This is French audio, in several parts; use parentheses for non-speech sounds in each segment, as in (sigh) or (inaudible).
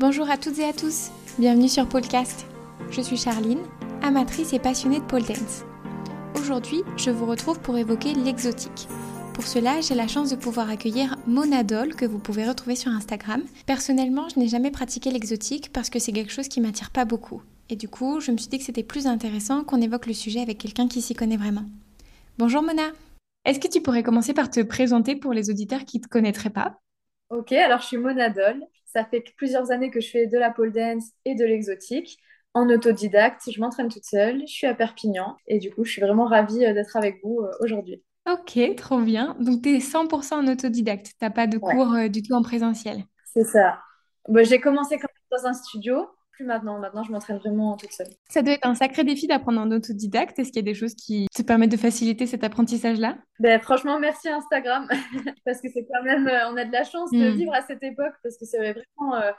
Bonjour à toutes et à tous, bienvenue sur Podcast. Je suis Charline, amatrice et passionnée de pole dance. Aujourd'hui, je vous retrouve pour évoquer l'exotique. Pour cela, j'ai la chance de pouvoir accueillir Monadol que vous pouvez retrouver sur Instagram. Personnellement, je n'ai jamais pratiqué l'exotique parce que c'est quelque chose qui m'attire pas beaucoup. Et du coup, je me suis dit que c'était plus intéressant qu'on évoque le sujet avec quelqu'un qui s'y connaît vraiment. Bonjour Mona. Est-ce que tu pourrais commencer par te présenter pour les auditeurs qui ne te connaîtraient pas? Ok, alors je suis Monadol. Ça fait plusieurs années que je fais de la pole dance et de l'exotique en autodidacte. Je m'entraîne toute seule. Je suis à Perpignan et du coup, je suis vraiment ravie euh, d'être avec vous euh, aujourd'hui. Ok, trop bien. Donc, tu es 100% en autodidacte. Tu n'as pas de Ouais, cours euh, du tout en présentiel. c'est ça. Bah, j'ai commencé quand même dans un studio, plus maintenant. Maintenant, je m'entraîne vraiment toute seule. Ça doit être un sacré défi d'apprendre en autodidacte. Est-ce qu'il y a des choses qui te permettent de faciliter cet apprentissage-là? Ben, franchement, merci Instagram (laughs) parce que c'est quand même, euh, on a de la chance de Hmm. vivre à cette époque parce que c'est vraiment euh,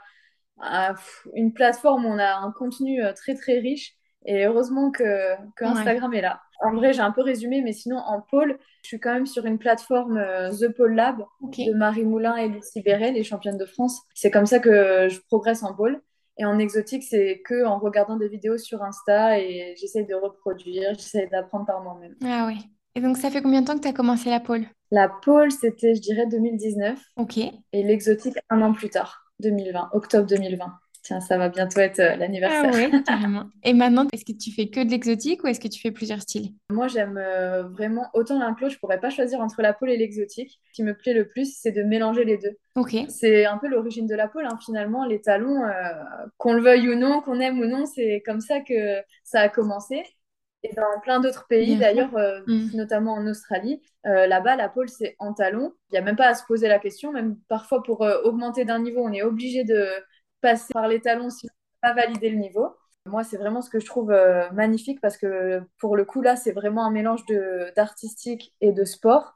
pff, une plateforme où on a un contenu euh, très très riche et heureusement que, que Ouais. Instagram est là. En vrai, j'ai un peu résumé, mais sinon en pôle, je suis quand même sur une plateforme euh, The Pole Lab de Marie Moulin et Lucie Béret, les championnes de France. C'est comme ça que je progresse en pôle. Et en exotique, c'est que en regardant des vidéos sur Insta et j'essaye de reproduire, j'essaye d'apprendre par moi-même. Ah ouais. Et donc, ça fait combien de temps que tu as commencé la pole La pôle, c'était, je dirais, 2019 Ok. et l'exotique un an plus tard, 2020, octobre 2020. Tiens, ça va bientôt être euh, Ah l'anniversaire. ouais, (laughs) carrément. Et maintenant, est-ce que tu fais que de l'exotique ou est-ce que tu fais plusieurs styles? Moi, j'aime euh, vraiment autant l'inclos, je pourrais pas choisir entre la pôle et l'exotique. Ce qui me plaît le plus, c'est de mélanger les deux. Ok. C'est un peu l'origine de la pôle, hein, finalement. Les talons, euh, qu'on le veuille ou non, qu'on aime ou non, c'est comme ça que ça a commencé. Et dans plein d'autres pays, d'ailleurs, euh, Hmm. notamment en Australie, euh, là-bas, la pole, c'est en talon. Il n'y a même pas à se poser la question. Même parfois, pour augmenter d'un niveau, on est obligé de passer par les talons si on n'a pas validé le niveau. Moi, c'est vraiment ce que je trouve euh, magnifique parce que pour le coup, là, c'est vraiment un mélange d'artistique et de sport.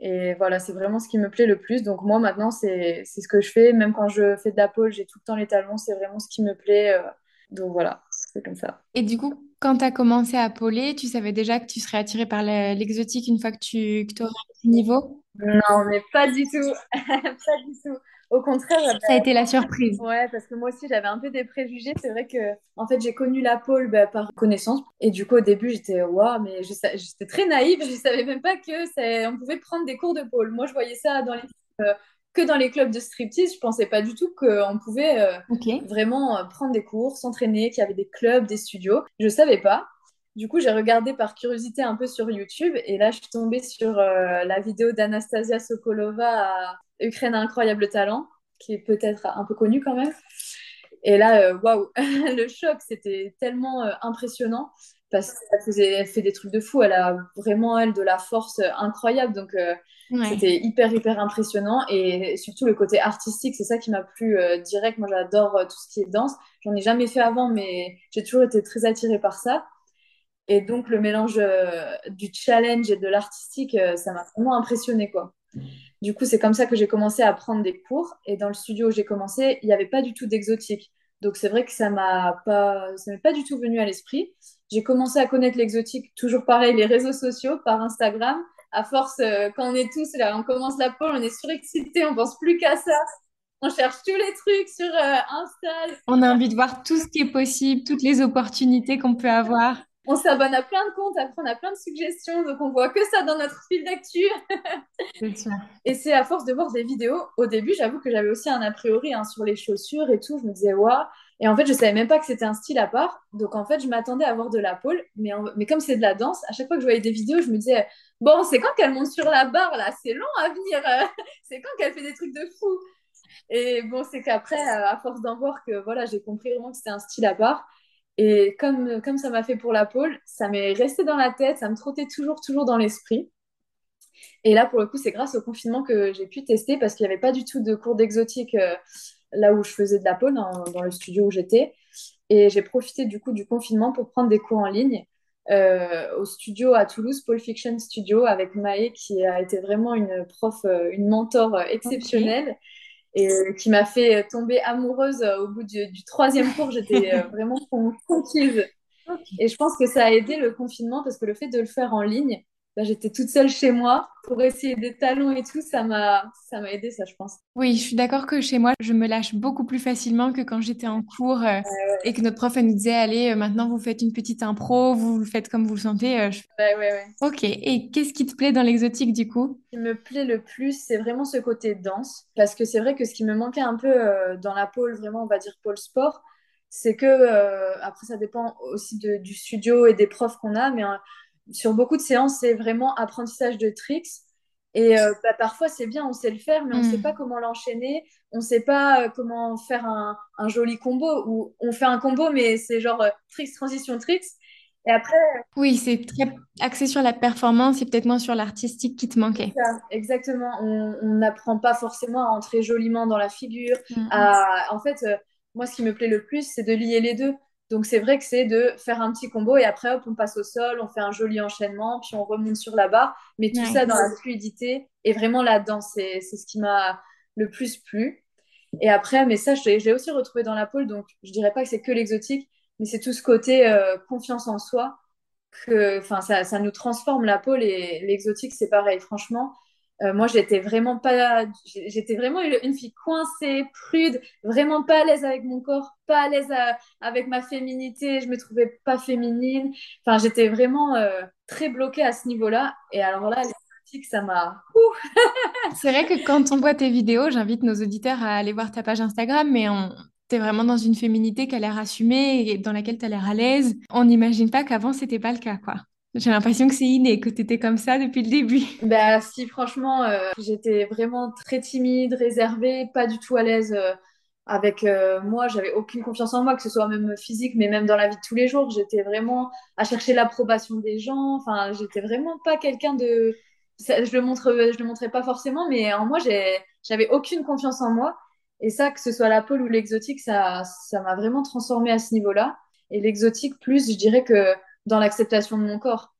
Et voilà, c'est vraiment ce qui me plaît le plus. Donc moi, maintenant, c'est, ce que je fais. Même quand je fais de la pole, j'ai tout le temps les talons. C'est vraiment ce qui me plaît. euh. donc voilà, c'est comme ça. Et du coup, quand tu as commencé à poler, tu savais déjà que tu serais attirée par le- l'exotique une fois que tu que petit niveau? Non, mais pas du tout. (laughs) (laughs) Pas du tout. Au contraire, Ça a bah, été la surprise. ouais, parce que moi aussi, j'avais un peu des préjugés. C'est vrai que, en fait, j'ai connu la pole bah, par connaissance. Et du coup, au début, j'étais, waouh, mais j'étais très naïve. Je savais même pas que ça... on pouvait prendre des cours de pole. Moi, je voyais ça dans les... euh, que dans les clubs de striptease. Je pensais pas du tout qu'on pouvait euh, vraiment euh, prendre des cours, s'entraîner, qu'il y avait des clubs, des studios. Je savais pas. Du coup, j'ai regardé par curiosité un peu sur YouTube et là, je suis tombée sur euh, la vidéo d'Anastasia Sokolova à Ukraine a incroyable talent, qui est peut-être un peu connue quand même. Et là, euh, waouh, (laughs) le choc, c'était tellement euh, impressionnant parce qu'elle faisait, elle fait des trucs de fou. Elle a vraiment, elle, de la force euh, incroyable. Donc, euh, Ouais. c'était hyper, hyper impressionnant. Et surtout, le côté artistique, c'est ça qui m'a plu direct. Moi, j'adore tout ce qui est danse. J'en ai jamais fait avant, mais j'ai toujours été très attirée par ça. Et donc, le mélange euh, du challenge et de l'artistique, euh, ça m'a vraiment impressionnée, quoi. Du coup, c'est comme ça que j'ai commencé à prendre des cours. Et dans le studio où j'ai commencé, il n'y avait pas du tout d'exotique. Donc, c'est vrai que ça m'a pas, m'est pas du tout venu à l'esprit. J'ai commencé à connaître l'exotique, toujours pareil, les réseaux sociaux, par Instagram. À force, euh, quand on est tous là, on commence la pole, on est surexcité, on pense plus qu'à ça. On cherche tous les trucs sur euh, Insta, On a envie de voir tout ce qui est possible, toutes les opportunités qu'on peut avoir. On s'abonne à plein de comptes, après on a plein de suggestions, donc on voit que ça dans notre fil d'actu. Et c'est à force de voir des vidéos. Au début, j'avoue que j'avais aussi un a priori hein, sur les chaussures et tout. Je me disais, waouh. Et en fait, je savais même pas que c'était un style à part. Donc, en fait, je m'attendais à voir de la pole. Mais, en- mais comme c'est de la danse, à chaque fois que je voyais des vidéos, je me disais, bon, c'est quand qu'elle monte sur la barre, là? C'est long à venir. (laughs) c'est quand qu'elle fait des trucs de fou? Et bon, c'est qu'après, euh, à force d'en voir que voilà, j'ai compris vraiment que c'était un style à part. Et comme, comme ça m'a fait pour la pole, ça m'est resté dans la tête, ça me trottait toujours, toujours dans l'esprit. Et là, pour le coup, c'est grâce au confinement que j'ai pu tester parce qu'il n'y avait pas du tout de cours d'exotique euh, là où je faisais de la pole, dans, dans le studio où j'étais. Et j'ai profité du coup du confinement pour prendre des cours en ligne euh, au studio à Toulouse, Pole Fiction Studio, avec Maë, qui a été vraiment une prof, euh, une mentor Ok. Et euh, qui m'a fait tomber amoureuse euh, au bout du, du troisième cours. J'étais euh, (laughs) vraiment con- conquise. Et je pense que ça a aidé le confinement parce que le fait de le faire en ligne, bah, j'étais toute seule chez moi pour essayer des talons et tout. Ça m'a, ça m'a aidé, ça, je pense. Oui, je suis d'accord que chez moi, je me lâche beaucoup plus facilement que quand j'étais en cours euh, et que notre prof elle nous disait, allez, euh, maintenant vous faites une petite impro, vous le faites comme vous le sentez. euh, je- Ouais, ouais, ouais. Ok, et qu'est-ce qui te plaît dans l'exotique du coup? Ce qui me plaît le plus, c'est vraiment ce côté danse. Parce que c'est vrai que ce qui me manquait un peu euh, dans la pôle, vraiment, on va dire pôle sport, c'est que, après, ça dépend aussi de- du studio et des profs qu'on a, mais sur beaucoup de séances, c'est vraiment apprentissage de tricks. Et euh, bah, parfois, c'est bien, on sait le faire, mais on ne sait Hmm. pas comment l'enchaîner, on ne sait pas euh, comment faire un, un joli combo, ou on fait un combo, mais c'est genre euh, tricks, transition, tricks. Et après, Oui, c'est très axé sur la performance et peut-être moins sur l'artistique qui te manquait. Ça, exactement. On n'apprend pas forcément à entrer joliment dans la figure. À... En fait, euh, moi, ce qui me plaît le plus, c'est de lier les deux. Donc, c'est vrai que c'est de faire un petit combo et après, hop, on passe au sol, on fait un joli enchaînement, puis on remonte sur la barre. Mais tout ça dans la fluidité et vraiment la danse, c'est ce qui m'a le plus plu. Et après, mais ça, je l'ai aussi retrouvé dans la pole. Donc, je dirais pas que c'est que l'exotique, mais c'est tout ce côté euh, confiance en soi que, enfin, ça, ça nous transforme la peau. Et l'exotique, c'est pareil. Franchement, euh, moi, j'étais vraiment pas, j'étais vraiment une, fille coincée, prude, vraiment pas à l'aise avec mon corps, pas à l'aise à- avec ma féminité. Je me trouvais pas féminine. Enfin, j'étais vraiment euh, très bloquée à ce niveau-là. Et alors là, l'exotique, ça m'a. (laughs) C'est vrai que quand on voit tes vidéos, j'invite nos auditeurs à aller voir ta page Instagram, mais on... t'es vraiment dans une féminité qui a l'air assumée et dans laquelle tu as l'air à l'aise. On n'imagine pas qu'avant, c'était pas le cas, quoi. J'ai l'impression que c'est inné, que tu étais comme ça depuis le début. (laughs) Bah, si, franchement, euh, j'étais vraiment très timide, réservée, pas du tout à l'aise euh, avec euh, moi. J'avais aucune confiance en moi, que ce soit même physique, mais même dans la vie de tous les jours. J'étais vraiment à chercher l'approbation des gens. Enfin, j'étais vraiment pas quelqu'un de. je le montre, je le montrais pas forcément, mais en moi, j'avais aucune confiance en moi. Et ça, que ce soit la pole ou l'exotique, ça m'a vraiment transformée à ce niveau-là. Et l'exotique, plus, je dirais que dans l'acceptation de mon corps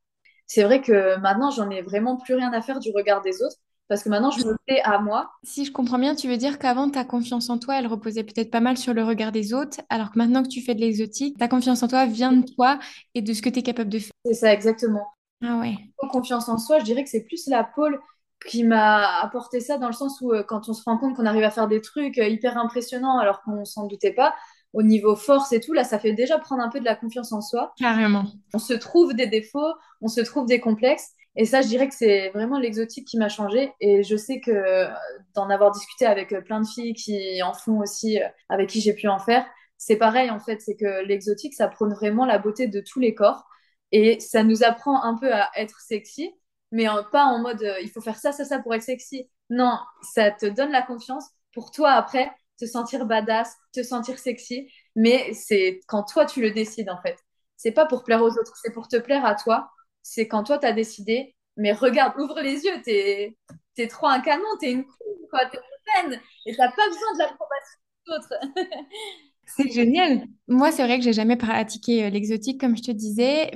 c'est vrai que maintenant, j'en ai vraiment plus rien à faire du regard des autres parce que maintenant, je me plais à moi. Si je comprends bien, tu veux dire qu'avant, ta confiance en toi, elle reposait peut-être pas mal sur le regard des autres, alors que maintenant que tu fais de l'exotique, ta confiance en toi vient de toi et de ce que tu es capable de faire. C'est ça, exactement. Ah ouais. Confiance en soi, je dirais que c'est plus la pôle qui m'a apporté ça dans le sens où euh, quand on se rend compte qu'on arrive à faire des trucs euh, hyper impressionnants alors qu'on s'en doutait pas, au niveau force et tout, là, ça fait déjà prendre un peu de la confiance en soi. Carrément. On se trouve des défauts, on se trouve des complexes. Et ça, je dirais que c'est vraiment l'exotique qui m'a changé. Et je sais que euh, d'en avoir discuté avec euh, plein de filles qui en font aussi, euh, avec qui j'ai pu en faire, c'est pareil en fait. C'est que l'exotique, ça prône vraiment la beauté de tous les corps. Et ça nous apprend un peu à être sexy, mais pas en mode il faut faire ça, ça, ça pour être sexy. Non, ça te donne la confiance pour toi après te sentir badass, te sentir sexy. Mais c'est quand toi tu le décides en fait. C'est pas pour plaire aux autres, c'est pour te plaire à toi. C'est quand toi t'as décidé. Mais regarde, ouvre les yeux, t'es t'es trop un canon, t'es une queen, quoi, t'es une reine, et t'as pas besoin de l'approbation des autres. (laughs) C'est génial. Moi, c'est vrai que j'ai jamais pratiqué euh, l'exotique, comme je te disais,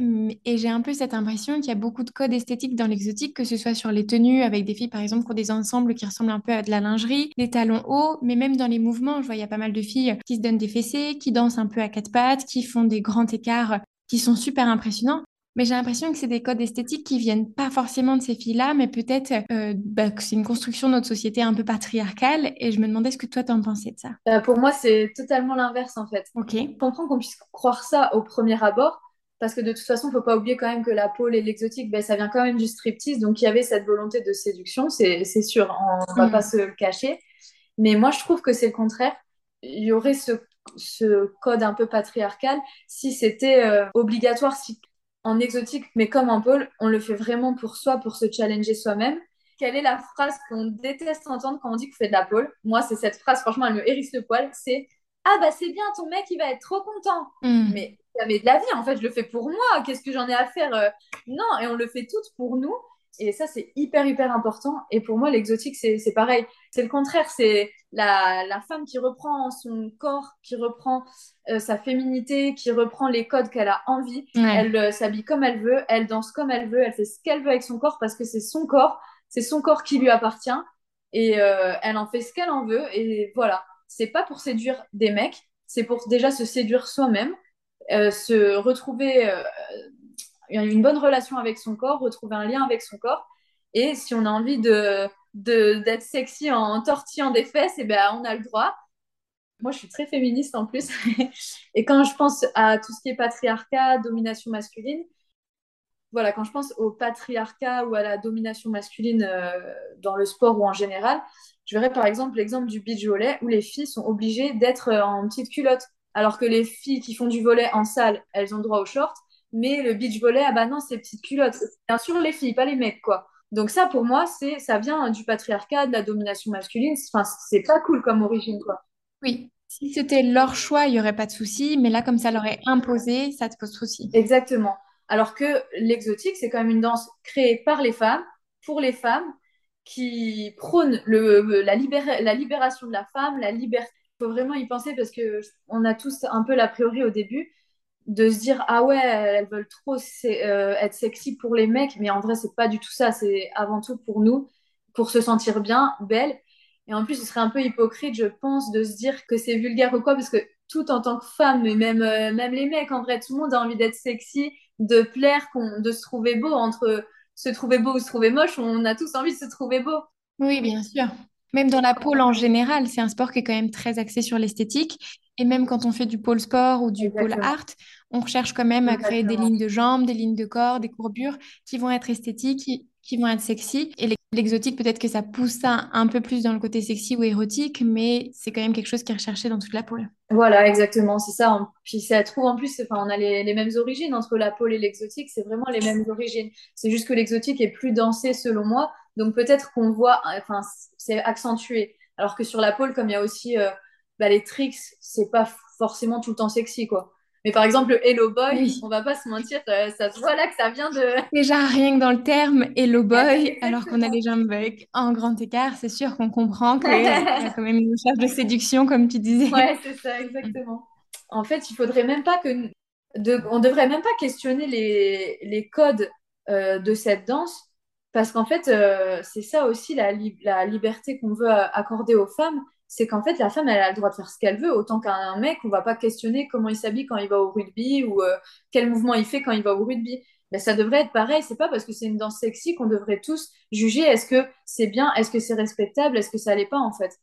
et j'ai un peu cette impression qu'il y a beaucoup de codes esthétiques dans l'exotique, que ce soit sur les tenues, avec des filles, par exemple, qui ont des ensembles qui ressemblent un peu à de la lingerie, des talons hauts, mais même dans les mouvements, je vois, il y a pas mal de filles qui se donnent des fessées, qui dansent un peu à quatre pattes, qui font des grands écarts qui sont super impressionnants. Mais j'ai l'impression que c'est des codes esthétiques qui viennent pas forcément de ces filles-là, mais peut-être euh, bah, que c'est une construction de notre société un peu patriarcale, et je me demandais ce que toi t'en pensais de ça. Euh, pour moi, c'est totalement l'inverse en fait. Ok. Je comprends qu'on puisse croire ça au premier abord, parce que de toute façon, il faut pas oublier quand même que la pôle et l'exotique, ben, ça vient quand même du striptease, donc il y avait cette volonté de séduction, c'est sûr, on va pas Mm. se le cacher. Mais moi, je trouve que c'est le contraire. Il y aurait ce, ce code un peu patriarcal si c'était euh, obligatoire, si en exotique, mais comme en pôle, on le fait vraiment pour soi, pour se challenger soi-même. Quelle est la phrase qu'on déteste entendre quand on dit qu'on fait de la pôle? Moi, c'est cette phrase, franchement, elle me hérisse le poil, c'est ah bah c'est bien, ton mec il va être trop content. Mm. Mais jamais de la vie, en fait, je le fais pour moi. Qu'est-ce que j'en ai à faire euh? Non, et on le fait toutes pour nous. Et ça, c'est hyper, hyper important. Et pour moi, l'exotique, c'est c'est pareil. C'est le contraire. C'est la, la femme qui reprend son corps, qui reprend euh, sa féminité, qui reprend les codes qu'elle a envie. Ouais. Elle euh, s'habille comme elle veut, elle danse comme elle veut, elle fait ce qu'elle veut avec son corps parce que c'est son corps, c'est son corps qui lui appartient. Et euh, elle en fait ce qu'elle en veut. Et voilà c'est pas pour séduire des mecs, c'est pour déjà se séduire soi-même, se retrouver une bonne relation avec son corps, retrouver un lien avec son corps. Et si on a envie de d'être sexy en tortillant des fesses, et eh ben on a le droit. Moi, je suis très féministe en plus. (laughs) et quand je pense à tout ce qui est patriarcat, domination masculine, voilà, quand je pense au patriarcat ou à la domination masculine euh, dans le sport ou en général, je verrais par exemple l'exemple du beach volley où les filles sont obligées d'être euh, en petite culotte, alors que les filles qui font du volley en salle, elles ont droit aux shorts, mais le beach volley, ah bah non, c'est petites culottes. Bien sûr, les filles, pas les mecs, quoi. Donc ça, pour moi, c'est ça vient du patriarcat, de la domination masculine. Enfin, c'est pas cool comme origine, quoi. Oui. Si c'était leur choix, il y aurait pas de souci, mais là, comme ça leur est imposé, ça te pose souci. Exactement. Alors que l'exotique, c'est quand même une danse créée par les femmes, pour les femmes, qui prône le, la, la libération de la femme, la liberté. Il faut vraiment y penser parce que on a tous un peu l'a priori au début de se dire ah ouais elles veulent trop euh, être sexy pour les mecs mais en vrai c'est pas du tout ça. C'est avant tout pour nous pour se sentir bien belle et en plus ce serait un peu hypocrite je pense de se dire que c'est vulgaire ou quoi parce que tout en tant que femme et même euh, même les mecs en vrai tout le monde a envie d'être sexy de plaire de se trouver beau entre se trouver beau ou se trouver moche on a tous envie de se trouver beau. Oui bien sûr. Même dans la pole en général, c'est un sport qui est quand même très axé sur l'esthétique. Et même quand on fait du pôle sport ou du pôle art, on recherche quand même à créer des lignes de jambes, des lignes de corps, des courbures qui vont être esthétiques, qui, vont être sexy. Et l'exotique, peut-être que ça pousse ça un peu plus dans le côté sexy ou érotique, mais c'est quand même quelque chose qui est recherché dans toute la pôle. Voilà, exactement, c'est ça. Puis ça trouve en plus, enfin, on a les, les mêmes origines entre la pôle et l'exotique, c'est vraiment les mêmes origines. C'est juste que l'exotique est plus dansé selon moi, donc peut-être qu'on voit, enfin, c'est accentué. Alors que sur la pôle, comme il y a aussi euh, bah, les tricks, c'est pas forcément tout le temps sexy, quoi. Mais par exemple, le Hello Boy, on va pas se mentir, ça, se voit là que ça vient de. (laughs) Déjà, rien que dans le terme (laughs) Hello Boy, alors qu'on a les jambes avec un grand écart, c'est sûr qu'on comprend qu'il (laughs) y a quand même une recherche de séduction, comme tu disais. Ouais, c'est ça, exactement. En fait, il faudrait même pas que. De... On devrait même pas questionner les, les codes euh, de cette danse, parce qu'en fait, euh, c'est ça aussi la, la liberté qu'on veut accorder aux femmes c'est qu'en fait, la femme, elle a le droit de faire ce qu'elle veut, autant qu'un mec, on va pas questionner comment il s'habille quand il va au rugby ou euh, quel mouvement il fait quand il va au rugby. Ben, ça devrait être pareil. C'est pas parce que c'est une danse sexy qu'on devrait tous juger est-ce que c'est bien, est-ce que c'est respectable, est-ce que ça l'est pas en fait.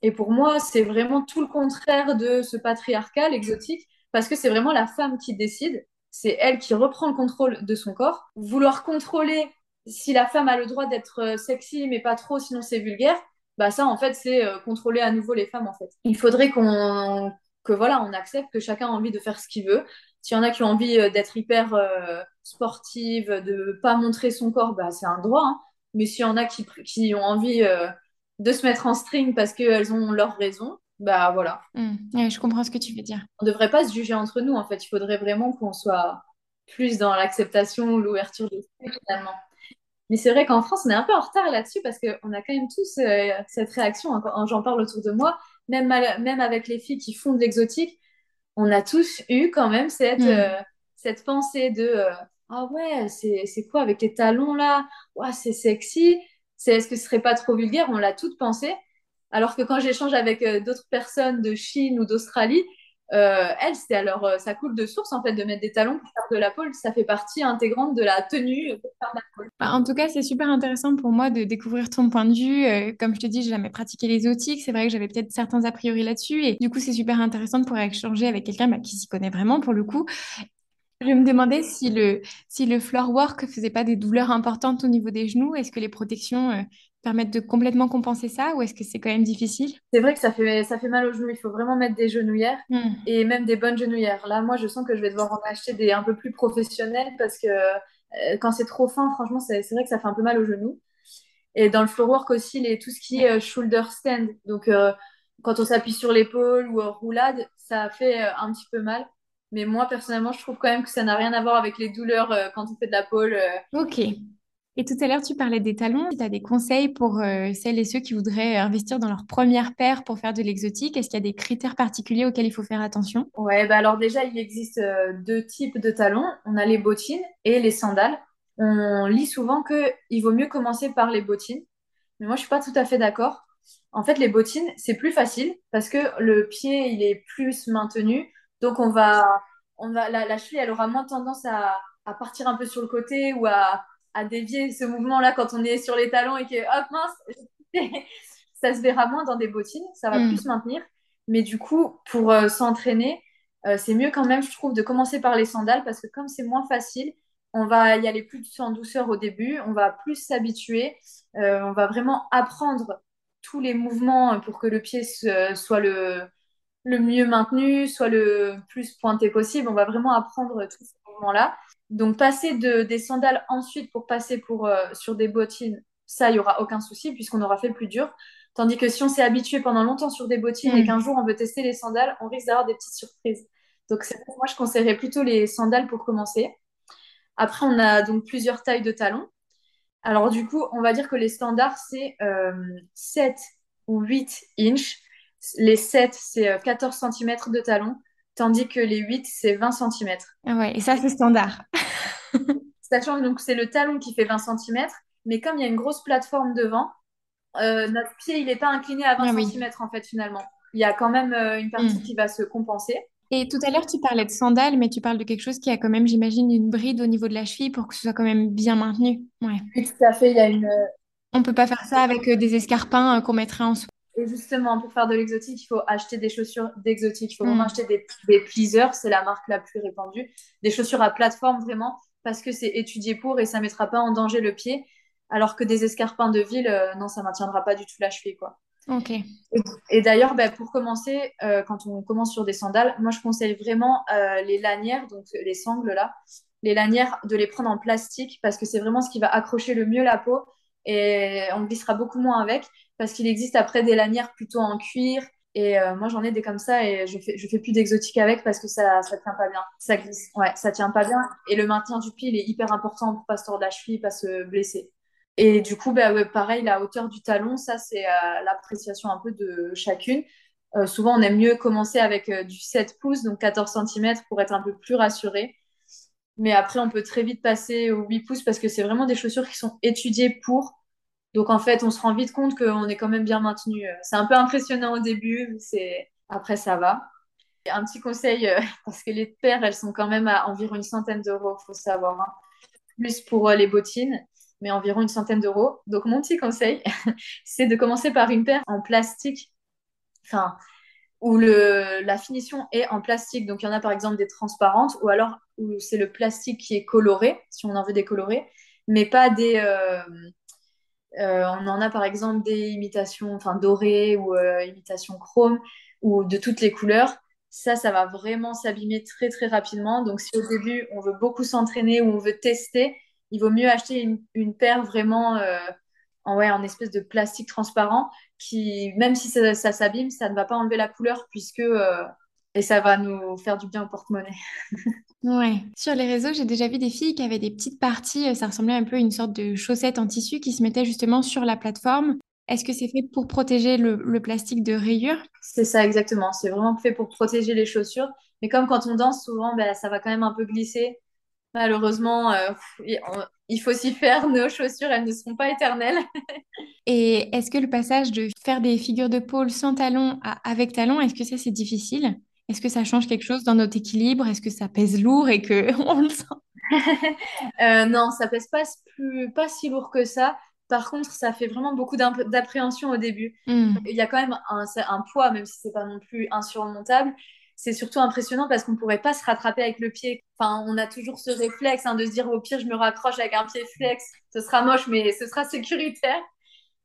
Et pour moi, c'est vraiment tout le contraire de ce patriarcal exotique, parce que c'est vraiment la femme qui décide, c'est elle qui reprend le contrôle de son corps. Vouloir contrôler si la femme a le droit d'être euh, sexy, mais pas trop, sinon c'est vulgaire, bah ça en fait c'est euh, contrôler à nouveau les femmes en fait. Il faudrait qu'on que voilà, on accepte que chacun a envie de faire ce qu'il veut. S'il y en a qui ont envie euh, d'être hyper euh, sportive, de pas montrer son corps, bah c'est un droit. Hein. Mais s'il y en a qui, qui ont envie de se mettre en string parce qu'elles ont leurs raisons, bah voilà. Mmh. je comprends ce que tu veux dire. On devrait pas se juger entre nous en fait. Il faudrait vraiment qu'on soit plus dans l'acceptation ou l'ouverture d'esprit finalement. Mais c'est vrai qu'en France, on est un peu en retard là-dessus parce qu'on a quand même tous euh, cette réaction. J'en parle autour de moi, même, même avec les filles qui font de l'exotique, on a tous eu quand même cette, mm. euh, cette pensée de euh, Ah ouais, c'est quoi avec les talons là? Ouais, C'est sexy. Est-ce que ce serait pas trop vulgaire On l'a toutes pensé. Alors que quand j'échange avec d'autres personnes de Chine ou d'Australie, euh, elle, c'est alors, euh, ça coule de source en fait de mettre des talons pour faire de la pole. Ça fait partie intégrante de la tenue pour faire de la pole. Bah, en tout cas, c'est super intéressant pour moi de découvrir ton point de vue. Euh, comme je te dis, j'ai jamais pratiqué les exotiques. C'est vrai que j'avais peut-être certains a priori là-dessus. Et du coup, c'est super intéressant de pouvoir échanger avec quelqu'un bah, qui s'y connaît vraiment pour le coup. Je me demandais si le, si le floor work faisait pas des douleurs importantes au niveau des genoux. Est-ce que les protections permettre de complètement compenser ça ou est-ce que c'est quand même difficile? C'est vrai que ça fait, ça fait mal aux genoux. Il faut vraiment mettre des genouillères hmm. et même des bonnes genouillères. Là, moi, je sens que je vais devoir en acheter des un peu plus professionnelles parce que euh, quand c'est trop fin, franchement, c'est vrai que ça fait un peu mal aux genoux. Et dans le floor work aussi, les, tout ce qui est euh, shoulder stand, donc euh, quand on s'appuie sur l'épaule ou roulade, ça fait un petit peu mal. Mais moi, personnellement, je trouve quand même que ça n'a rien à voir avec les douleurs quand on fait de la pole. Ok. Et tout à l'heure, tu parlais des talons. Tu as des conseils pour euh, celles et ceux qui voudraient investir dans leur première paire pour faire de l'exotique Est-ce qu'il y a des critères particuliers auxquels il faut faire attention? Ouais, bah alors déjà, il existe euh, deux types de talons. On a les bottines et les sandales. On lit souvent qu'il vaut mieux commencer par les bottines. Mais moi, je suis pas tout à fait d'accord. En fait, les bottines, c'est plus facile parce que le pied, il est plus maintenu. Donc, on va, on va, la, la cheville, elle aura moins tendance à, à partir un peu sur le côté ou à, à dévier ce mouvement-là quand on est sur les talons et que hop mince, (laughs) ça se verra moins dans des bottines, ça va mm. plus maintenir. Mais du coup, pour euh, s'entraîner, euh, c'est mieux quand même, je trouve, de commencer par les sandales parce que comme c'est moins facile, on va y aller plus en douceur au début, on va plus s'habituer, euh, on va vraiment apprendre tous les mouvements pour que le pied soit le, le mieux maintenu, soit le plus pointé possible. On va vraiment apprendre tous ces mouvements-là. Donc passer de, des sandales ensuite pour passer pour, sur des bottines, ça, il n'y aura aucun souci puisqu'on aura fait le plus dur. Tandis que si on s'est habitué pendant longtemps sur des bottines et mm. qu'un jour on veut tester les sandales, on risque d'avoir des petites surprises. Donc moi, je conseillerais plutôt les sandales pour commencer. Après, on a donc plusieurs tailles de talons. Alors du coup, on va dire que les standards, c'est 7 euh, ou 8 inches. Les 7, c'est 14 euh, cm de talons, tandis que les 8, c'est 20 cm. Ah ouais, et ça, c'est standard. (laughs) Sachant que c'est le talon qui fait 20 cm, mais comme il y a une grosse plateforme devant, euh, notre pied, il n'est pas incliné à 20 ah cm en fait, finalement. Il y a quand même euh, une partie mm. qui va se compenser. Et tout à l'heure, tu parlais de sandales, mais tu parles de quelque chose qui a quand même, j'imagine, une bride au niveau de la cheville pour que ce soit quand même bien maintenu. Ouais. Oui, tout à fait. Il y a une. On peut pas faire ça avec des escarpins qu'on mettrait en dessous. Et justement, pour faire de l'exotique, il faut acheter des chaussures d'exotique. Il faut vraiment mm. acheter des, des pleasers, c'est la marque la plus répandue. Des chaussures à plateforme, vraiment, parce que c'est étudié pour et ça ne mettra pas en danger le pied. Alors que des escarpins de ville, euh, non, ça ne maintiendra pas du tout la cheville, quoi. Ok. Et, d'ailleurs, bah, pour commencer, euh, quand on commence sur des sandales, moi je conseille vraiment euh, les lanières, donc les sangles là, les lanières, de les prendre en plastique parce que c'est vraiment ce qui va accrocher le mieux la peau et on glissera beaucoup moins avec parce qu'il existe après des lanières plutôt en cuir. Et moi j'en ai des comme ça et je fais, je fais plus d'exotique avec parce que ça, ça tient pas bien. Ça glisse. Ouais, ça tient pas bien. Et le maintien du pied, est hyper important pour pas se tordre la cheville, pas se blesser. Et du coup, bah, pareil, la hauteur du talon, ça, c'est euh, l'appréciation un peu de chacune. Euh, souvent, on aime mieux commencer avec euh, du 7 pouces, donc 14 cm, pour être un peu plus rassuré. Mais après, on peut très vite passer aux 8 pouces parce que c'est vraiment des chaussures qui sont étudiées pour. Donc, en fait, on se rend vite compte qu'on est quand même bien maintenu. C'est un peu impressionnant au début, c'est après, ça va. Un petit conseil, (laughs) parce que les paires, elles sont quand même à environ une centaine d'euros, faut savoir. Hein. Plus pour les bottines mais environ une centaine d'euros. Donc mon petit conseil, (laughs) c'est de commencer par une paire en plastique, enfin, où le, la finition est en plastique. Donc il y en a par exemple des transparentes, ou alors où c'est le plastique qui est coloré, si on en veut décolorer, mais pas des... Euh, euh, on en a par exemple des imitations enfin, dorées ou euh, imitations chrome ou de toutes les couleurs. Ça, ça va vraiment s'abîmer très très rapidement. Donc si au début on veut beaucoup s'entraîner ou on veut tester, il vaut mieux acheter une, paire vraiment euh, en, ouais, en espèce de plastique transparent qui, même si ça, s'abîme, ça ne va pas enlever la couleur puisque et ça va nous faire du bien au porte-monnaie. ouais. Sur les réseaux, j'ai déjà vu des filles qui avaient des petites parties, euh, ça ressemblait un peu à une sorte de chaussette en tissu qui se mettait justement sur la plateforme. Est-ce que c'est fait pour protéger le, plastique de rayures? C'est ça exactement. C'est vraiment fait pour protéger les chaussures. Mais comme quand on danse, souvent, ben, ça va quand même un peu glisser. Malheureusement, euh, il faut s'y faire. (laughs) Nos chaussures, elles ne seront pas éternelles. (laughs) Et est-ce que le passage de faire des figures de pôle sans talons à avec talons, est-ce que ça c'est difficile? Est-ce que ça change quelque chose dans notre équilibre? Est-ce que ça pèse lourd et que (laughs) on le sent? (laughs) Euh, Non, ça pèse pas plus, pas si lourd que ça. Par contre, ça fait vraiment beaucoup d'appréhension au début. Hmm. Il y a quand même un, un poids, même si c'est pas non plus insurmontable c'est surtout impressionnant parce qu'on ne pourrait pas se rattraper avec le pied. Enfin, on a toujours ce réflexe hein, de se dire au pire, je me raccroche avec un pied flex, ce sera moche, mais ce sera (laughs) sécuritaire.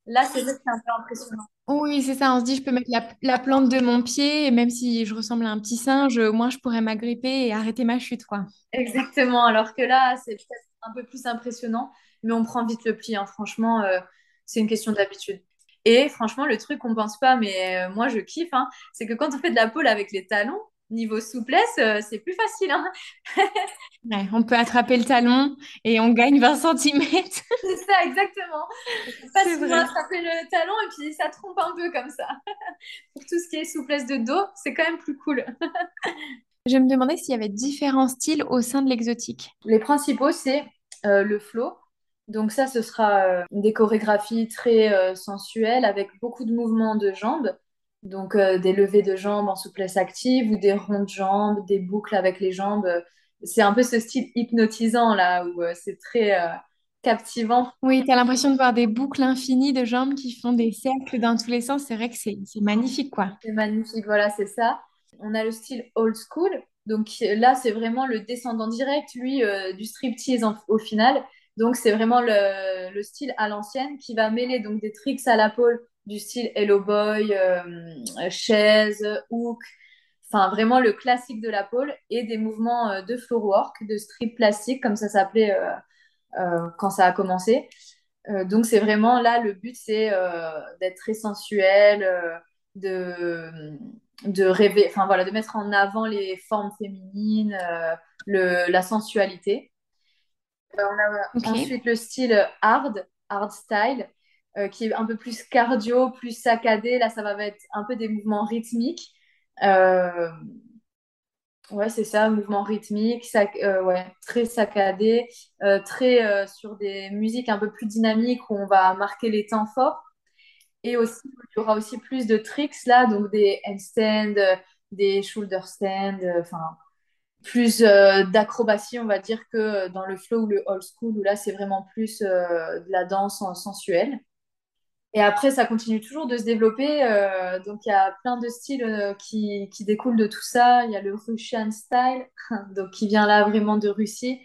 Là, c'est vrai que c'est un peu impressionnant. Oui, c'est ça. On se dit, je peux mettre la, plante de mon pied, et même si je ressemble à un petit singe, au moins je pourrais m'agripper et arrêter ma chute, quoi. Exactement. Alors que là, c'est peut-être un peu plus impressionnant, mais on prend vite le pli. Hein. Franchement, euh, c'est une question d'habitude. Et franchement, le truc qu'on pense pas, mais euh, moi je kiffe, hein, c'est que quand on fait de la pole avec les talons, niveau souplesse, euh, c'est plus facile. Hein. (laughs) on peut attraper le talon et on gagne 20 cm. (laughs) c'est ça, exactement. Pas souvent attraper le talon et puis ça trompe un peu comme ça. (laughs) Pour tout ce qui est souplesse de dos, c'est quand même plus cool. Je me demandais s'il y avait différents styles au sein de l'exotique. Les principaux, c'est euh, le flow. Donc ça, ce sera euh, des chorégraphies très sensuelles avec beaucoup de mouvements de jambes. Donc euh, des levées de jambes en souplesse active ou des ronds de jambes, des boucles avec les jambes c'est un peu ce style hypnotisant là où euh, c'est très euh, captivant. Oui, tu as l'impression de voir des boucles infinies de jambes qui font des cercles dans tous les sens. C'est vrai que c'est magnifique, quoi. C'est magnifique, voilà, c'est ça. On a le style old school. Donc là, c'est vraiment le descendant direct, lui, euh, du striptease en- au final. Donc c'est vraiment le, le style à l'ancienne qui va mêler donc des tricks à la pole du style Hello Boy, euh, chaise, hook, enfin vraiment le classique de la pole et des mouvements euh, de floor work, de strip plastique comme ça s'appelait euh, quand ça a commencé. Donc c'est vraiment là le but c'est d'être très sensuel, de de rêver, enfin voilà, de mettre en avant les formes féminines, euh, le, la sensualité. Euh, on a Ok. ensuite le style hard, hard style, euh, qui est un peu plus cardio, plus saccadé. Là, ça va être un peu des mouvements rythmiques. Euh, ouais, c'est ça, mouvements rythmiques, sac- euh, très saccadé, euh, très sur des musiques un peu plus dynamiques où on va marquer les temps forts. Et aussi, il y aura aussi plus de tricks là, donc des handstands, des shoulder stands, euh, enfin plus d'acrobatie, on va dire, que dans le flow ou le old school, où là, c'est vraiment plus de la danse en- sensuelle. Et après, ça continue toujours de se développer. euh, donc, il y a plein de styles euh, qui, qui découlent de tout ça. Il y a le Russian style, (laughs) donc qui vient là vraiment de Russie,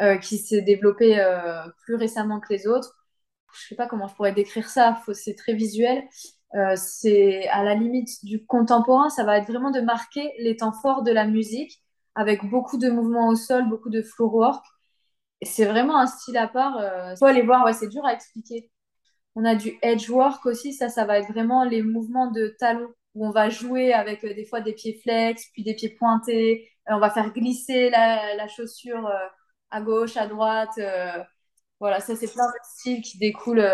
euh, qui s'est développé plus récemment que les autres. Je sais pas comment je pourrais décrire ça. C'est très visuel. C'est à la limite du contemporain. Ça va être vraiment de marquer les temps forts de la musique avec beaucoup de mouvements au sol, beaucoup de floor work. C'est vraiment un style à part. Euh, faut aller voir. Ouais, c'est dur à expliquer. On a du edge work aussi, ça, ça va être vraiment les mouvements de talons où on va jouer avec euh, des fois des pieds flex, puis des pieds pointés. Euh, on va faire glisser la, la chaussure euh, à gauche, à droite. voilà, ça, c'est plein de styles qui découlent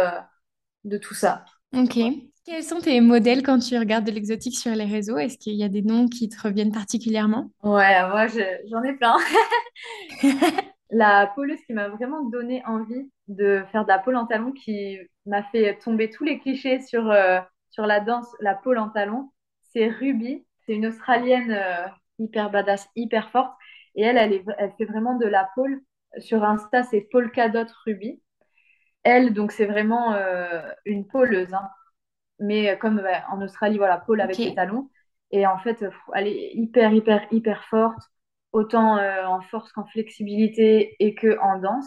de tout ça. Ok. Quels sont tes modèles quand tu regardes de l'exotique sur les réseaux? Est-ce qu'il y a des noms qui te reviennent particulièrement? Ouais, moi, je- j'en ai plein. (laughs) La poleuse qui m'a vraiment donné envie de faire de la pole en talon, qui m'a fait tomber tous les clichés sur, euh, sur la danse, la pole en talon, c'est Ruby. C'est une Australienne euh, hyper badass, hyper forte. Et elle, elle, est- elle fait vraiment de la pole. Sur Insta, c'est Polkadot Ruby. Elle, donc, c'est vraiment euh, une poleuse. hein. Mais comme euh, en Australie, voilà, pole avec les talons. Et en fait, elle est hyper, hyper, hyper forte, autant euh, en force qu'en flexibilité et que en danse.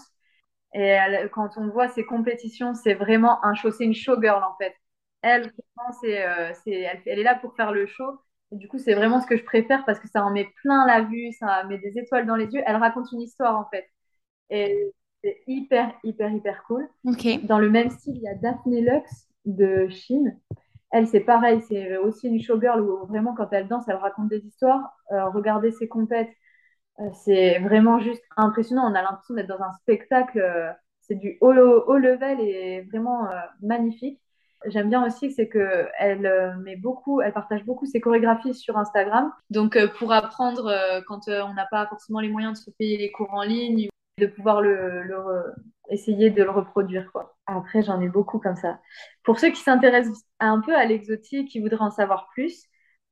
Et elle- quand on voit ses compétitions, c'est vraiment un show, c'est une showgirl en fait. Elle, vraiment, c'est, euh, elle, elle est là pour faire le show. Et du coup, c'est vraiment ce que je préfère parce que ça en met plein la vue, ça met des étoiles dans les yeux. Elle raconte une histoire en fait. Et c'est hyper, hyper, hyper cool. Dans le même style, il y a Daphne Lux de Chine. Elle, c'est pareil, c'est aussi une showgirl où vraiment, quand elle danse, elle raconte des histoires. Euh, regardez ses compètes, c'est vraiment juste impressionnant. On a l'impression d'être dans un spectacle. euh, c'est du haut, haut level et vraiment euh, magnifique. J'aime bien aussi, c'est que elle euh, met beaucoup, elle partage beaucoup ses chorégraphies sur Instagram. Donc, euh, pour apprendre euh, quand euh, on n'a pas forcément les moyens de se payer les cours en ligne, de pouvoir le, essayer de le reproduire, quoi. Après, j'en ai beaucoup comme ça. Pour ceux qui s'intéressent un peu à l'exotique, qui voudraient en savoir plus,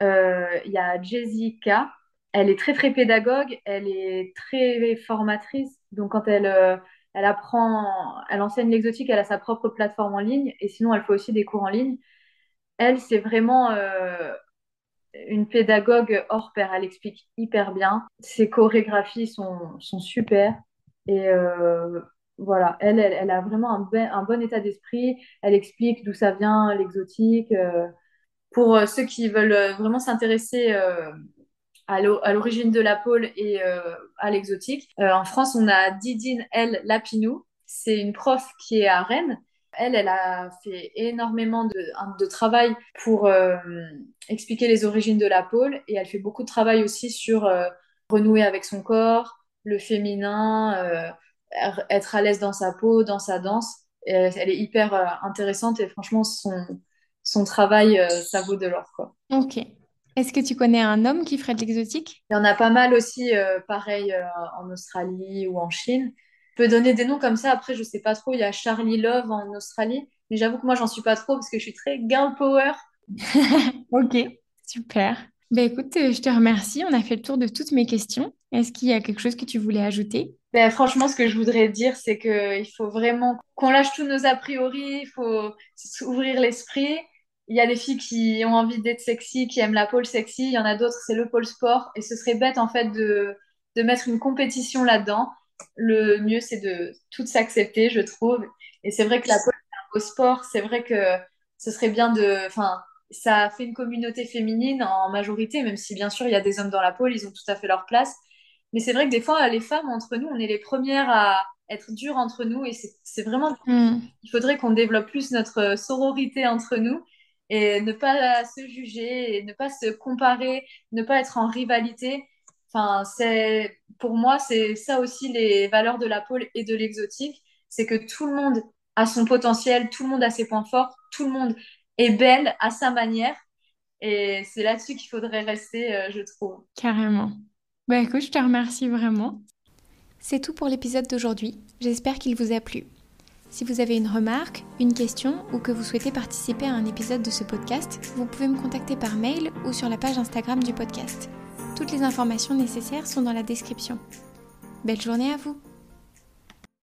euh, il y a Jessica. Elle est très, très pédagogue, elle est très formatrice. Donc, quand elle, euh, elle apprend, elle enseigne l'exotique, elle a sa propre plateforme en ligne. Et sinon, elle fait aussi des cours en ligne. Elle, c'est vraiment euh, une pédagogue hors pair. Elle explique hyper bien. Ses chorégraphies sont, sont super. Et euh, voilà, elle, elle, elle a vraiment un, be- un bon état d'esprit. Elle explique d'où ça vient, l'exotique. Pour ceux qui veulent vraiment s'intéresser à l'o- à l'origine de la pôle et euh, à l'exotique, euh, en France, on a Didine El Lapinou. C'est une prof qui est à Rennes. Elle, elle a fait énormément de, travail pour euh, expliquer les origines de la pôle et elle fait beaucoup de travail aussi sur renouer avec son corps, le féminin, être à l'aise dans sa peau, dans sa danse. Elle est hyper intéressante et franchement, son, son travail, ça vaut de l'or. Ok. Est-ce que tu connais un homme qui ferait de l'exotique? Il y en a pas mal aussi, euh, pareil, euh, en Australie ou en Chine. Je peux donner des noms comme ça, après, je sais pas trop. Il y a Charlie Love en Australie, mais j'avoue que moi, j'en suis pas trop parce que je suis très girl power. (laughs) Ok, super. Ben écoute, euh, je te remercie. On a fait le tour de toutes mes questions. Est-ce qu'il y a quelque chose que tu voulais ajouter? Ben, franchement, ce que je voudrais dire, c'est qu'il faut vraiment qu'on lâche tous nos a priori, il faut s'ouvrir l'esprit. Il y a des filles qui ont envie d'être sexy, qui aiment la pole sexy. Il y en a d'autres, c'est le pôle sport. Et ce serait bête, en fait, de, de mettre une compétition là-dedans. Le mieux, c'est de tout s'accepter, je trouve. Et c'est vrai que la pole, c'est un beau sport. C'est vrai que ce serait bien de... Enfin, ça fait une communauté féminine en majorité, même si, bien sûr, il y a des hommes dans la pole, ils ont tout à fait leur place. Mais c'est vrai que des fois, les femmes, entre nous, on est les premières à être dures entre nous. Et c'est vraiment... Hmm. Il faudrait qu'on développe plus notre sororité entre nous et ne pas se juger, et ne pas se comparer, ne pas être en rivalité. Enfin, c'est pour moi, c'est ça aussi les valeurs de la pôle et de l'exotique, c'est que tout le monde a son potentiel, tout le monde a ses points forts, tout le monde est belle à sa manière. Et c'est là-dessus qu'il faudrait rester, euh, je trouve. Carrément. Bah écoute, je te remercie vraiment. C'est tout pour l'épisode d'aujourd'hui. J'espère qu'il vous a plu. Si vous avez une remarque, une question ou que vous souhaitez participer à un épisode de ce podcast, vous pouvez me contacter par mail ou sur la page Instagram du podcast. Toutes les informations nécessaires sont dans la description. Belle journée à vous